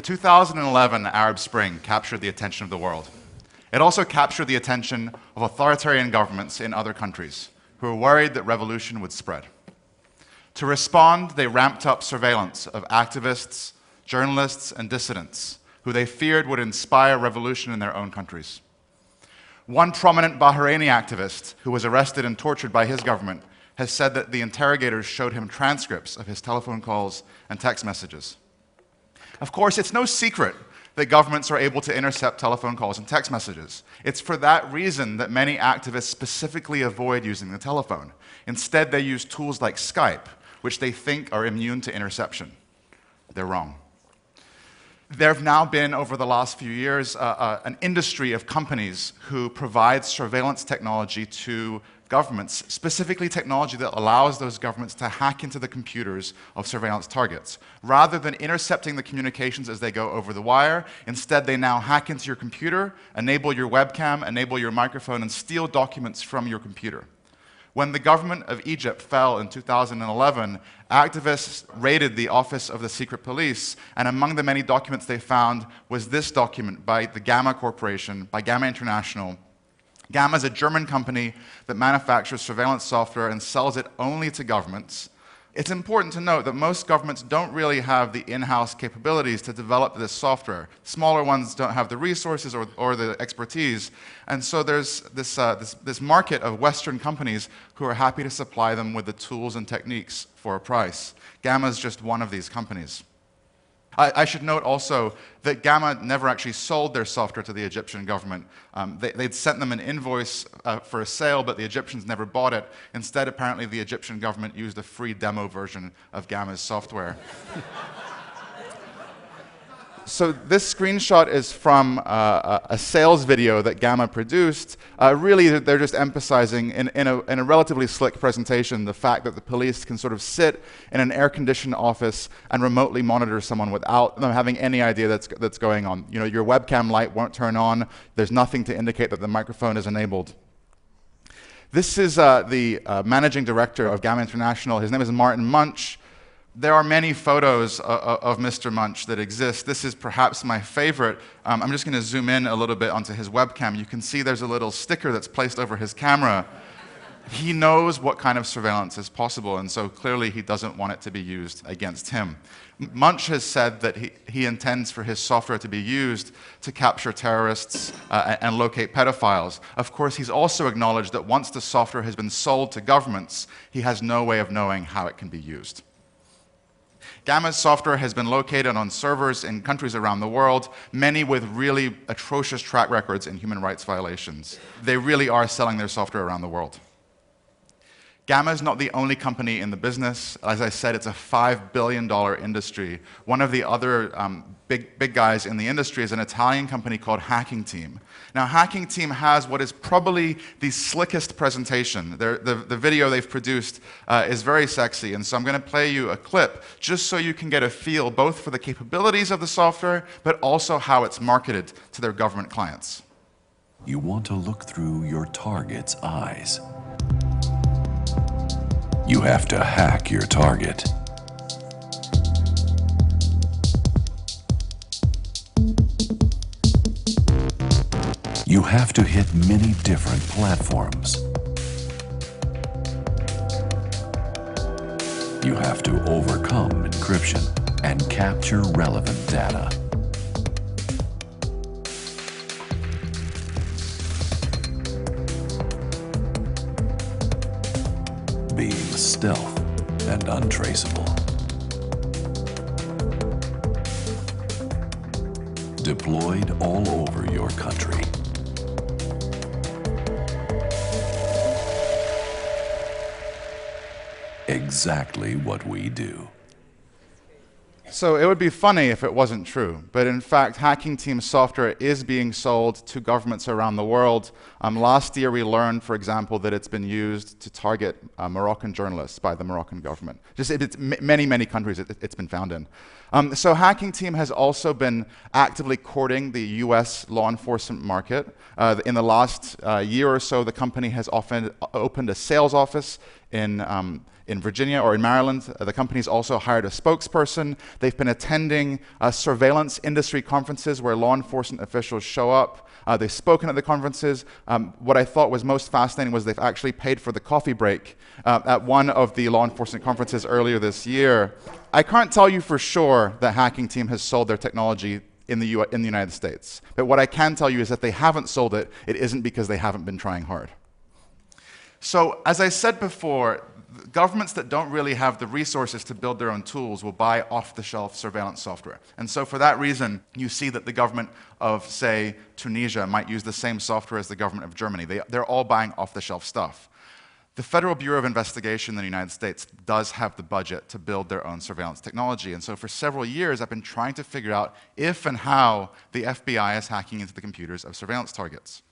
The 2011 Arab Spring captured the attention of the world. It also captured the attention of authoritarian governments in other countries who were worried that revolution would spread. To respond, they ramped up surveillance of activists, journalists, and dissidents who they feared would inspire revolution in their own countries. One prominent Bahraini activist who was arrested and tortured by his government has said that the interrogators showed him transcripts of his telephone calls and text messages. Of course, it's no secret that governments are able to intercept telephone calls and text messages. It's for that reason that many activists specifically avoid using the telephone. Instead, they use tools like Skype, which they think are immune to interception. They're wrong. There have now been, over the last few years, uh, uh, an industry of companies who provide surveillance technology to governments, specifically technology that allows those governments to hack into the computers of surveillance targets. Rather than intercepting the communications as they go over the wire, instead they now hack into your computer, enable your webcam, enable your microphone, and steal documents from your computer. When the government of Egypt fell in 2011, activists raided the office of the secret police, and among the many documents they found was this document by the Gamma Corporation, by Gamma International, Gamma is a German company that manufactures surveillance software and sells it only to governments. It's important to note that most governments don't really have the in-house capabilities to develop this software. Smaller ones don't have the resources or, or the expertise. And so there's this, uh, this, this market of Western companies who are happy to supply them with the tools and techniques for a price. Gamma is just one of these companies. I, I, should note also that Gamma never actually sold their software to the Egyptian government. Um, they, would sent them an invoice uh, for a sale, but the Egyptians never bought it. Instead, apparently, the Egyptian government used a free demo version of Gamma's software. so this screenshot is from uh, a sales video that Gamma produced. Uh, really, they're just emphasizing in, in, a, in, a, relatively slick presentation the fact that the police can sort of sit in an air-conditioned office and remotely monitor someone without them having any idea that's, that's going on. You know, your webcam light won't turn on. There's nothing to indicate that the microphone is enabled. This is uh, the uh, managing director of Gamma International. His name is Martin Munch. There are many photos of Mr. Munch that exist. This is perhaps my favorite. Um, I'm just going to zoom in a little bit onto his webcam. You can see there's a little sticker that's placed over his camera. He knows what kind of surveillance is possible, and so clearly he doesn't want it to be used against him. Munch has said that he, he intends for his software to be used to capture terrorists uh, and locate pedophiles. Of course, he's also acknowledged that once the software has been sold to governments, he has no way of knowing how it can be used. Gamma's software has been located on servers in countries around the world, many with really atrocious track records in human rights violations. They really are selling their software around the world. Gamma is not the only company in the business. As I said, it's a $5 billion industry. One of the other um, big, big guys in the industry is an Italian company called Hacking Team. Now, Hacking Team has what is probably the slickest presentation. the, the video they've produced uh, is very sexy, and so I'm going to play you a clip just so you can get a feel both for the capabilities of the software, but also how it's marketed to their government clients. You want to look through your target's eyes. You have to hack your target. You have to hit many different platforms. You have to overcome encryption and capture relevant data. Stealth and untraceable. Deployed all over your country. Exactly what we do. So it would be funny if it wasn't true, but in fact, Hacking Team software is being sold to governments around the world. Um, last year, we learned, for example, that it's been used to target uh, Moroccan journalists by the Moroccan government. Just many, many countries it, has been found in. Um, so Hacking Team has also been actively courting the U.S. law enforcement market. Uh, in the last uh, year or so, the company has often opened a sales office in um, in Virginia or in Maryland. Uh, the company's also hired a spokesperson. They've been attending uh, surveillance industry conferences where law enforcement officials show up. Uh, they've spoken at the conferences. Um, what I thought was most fascinating was they've actually paid for the coffee break uh, at one of the law enforcement conferences earlier this year. I can't tell you for sure that Hacking Team has sold their technology in the, U- in the United States. But what I can tell you is that they haven't sold it, it isn't because they haven't been trying hard. So, as I said before, governments that don't really have the resources to build their own tools will buy off the shelf surveillance software. And so, for that reason, you see that the government of, say, Tunisia might use the same software as the government of Germany. They, they're all buying off the shelf stuff. The Federal Bureau of Investigation in the United States does have the budget to build their own surveillance technology. And so for several years, I've been trying to figure out if and how the FBI is hacking into the computers of surveillance targets.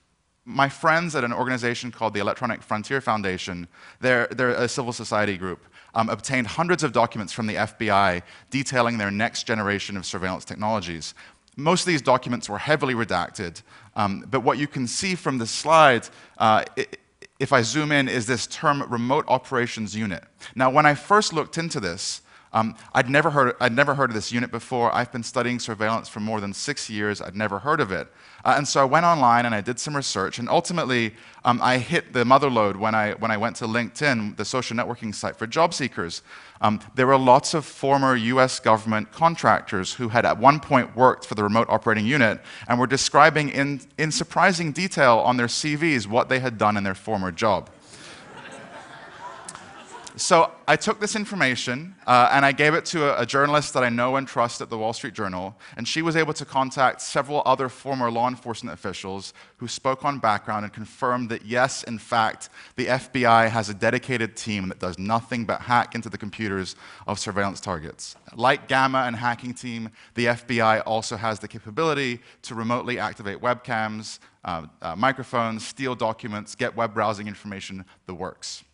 My friends at an organization called the Electronic Frontier Foundation, they're, they're a civil society group, um, obtained hundreds of documents from the FBI detailing their next generation of surveillance technologies. Most of these documents were heavily redacted, um, but what you can see from the slide, uh, it, if I zoom in, is this term remote operations unit. Now, when I first looked into this, um, I'd, never heard, I'd never heard of this unit before. I've been studying surveillance for more than six years. I'd never heard of it. Uh, and so I went online and I did some research, and ultimately um, I hit the mother lode when I, when I went to LinkedIn, the social networking site for job seekers. Um, there were lots of former US government contractors who had at one point worked for the remote operating unit and were describing in, in surprising detail on their CVs what they had done in their former job. So I took this information uh, and I gave it to a, a, journalist that I know and trust at the Wall Street Journal, and she was able to contact several other former law enforcement officials who spoke on background and confirmed that yes, in fact, the FBI has a dedicated team that does nothing but hack into the computers of surveillance targets. Like Gamma and Hacking Team, the FBI also has the capability to remotely activate webcams, uh, uh, microphones, steal documents, get web browsing information, the works.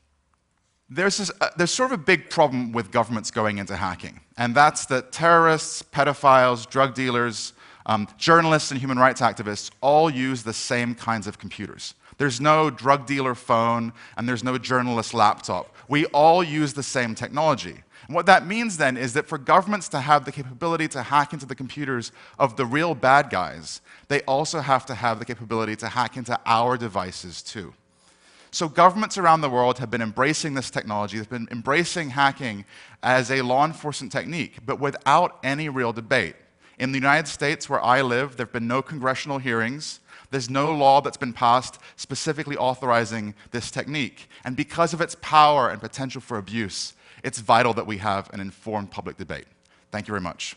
There's, this, uh, there's sort of a big problem with governments going into hacking, and that's that terrorists, pedophiles, drug dealers, um, journalists, and human rights activists all use the same kinds of computers. There's no drug dealer phone, and there's no journalist laptop. We all use the same technology. And what that means then is that for governments to have the capability to hack into the computers of the real bad guys, they also have to have the capability to hack into our devices too. So, governments around the world have been embracing this technology, they've been embracing hacking as a law enforcement technique, but without any real debate. In the United States, where I live, there have been no congressional hearings. There's no law that's been passed specifically authorizing this technique. And because of its power and potential for abuse, it's vital that we have an informed public debate. Thank you very much.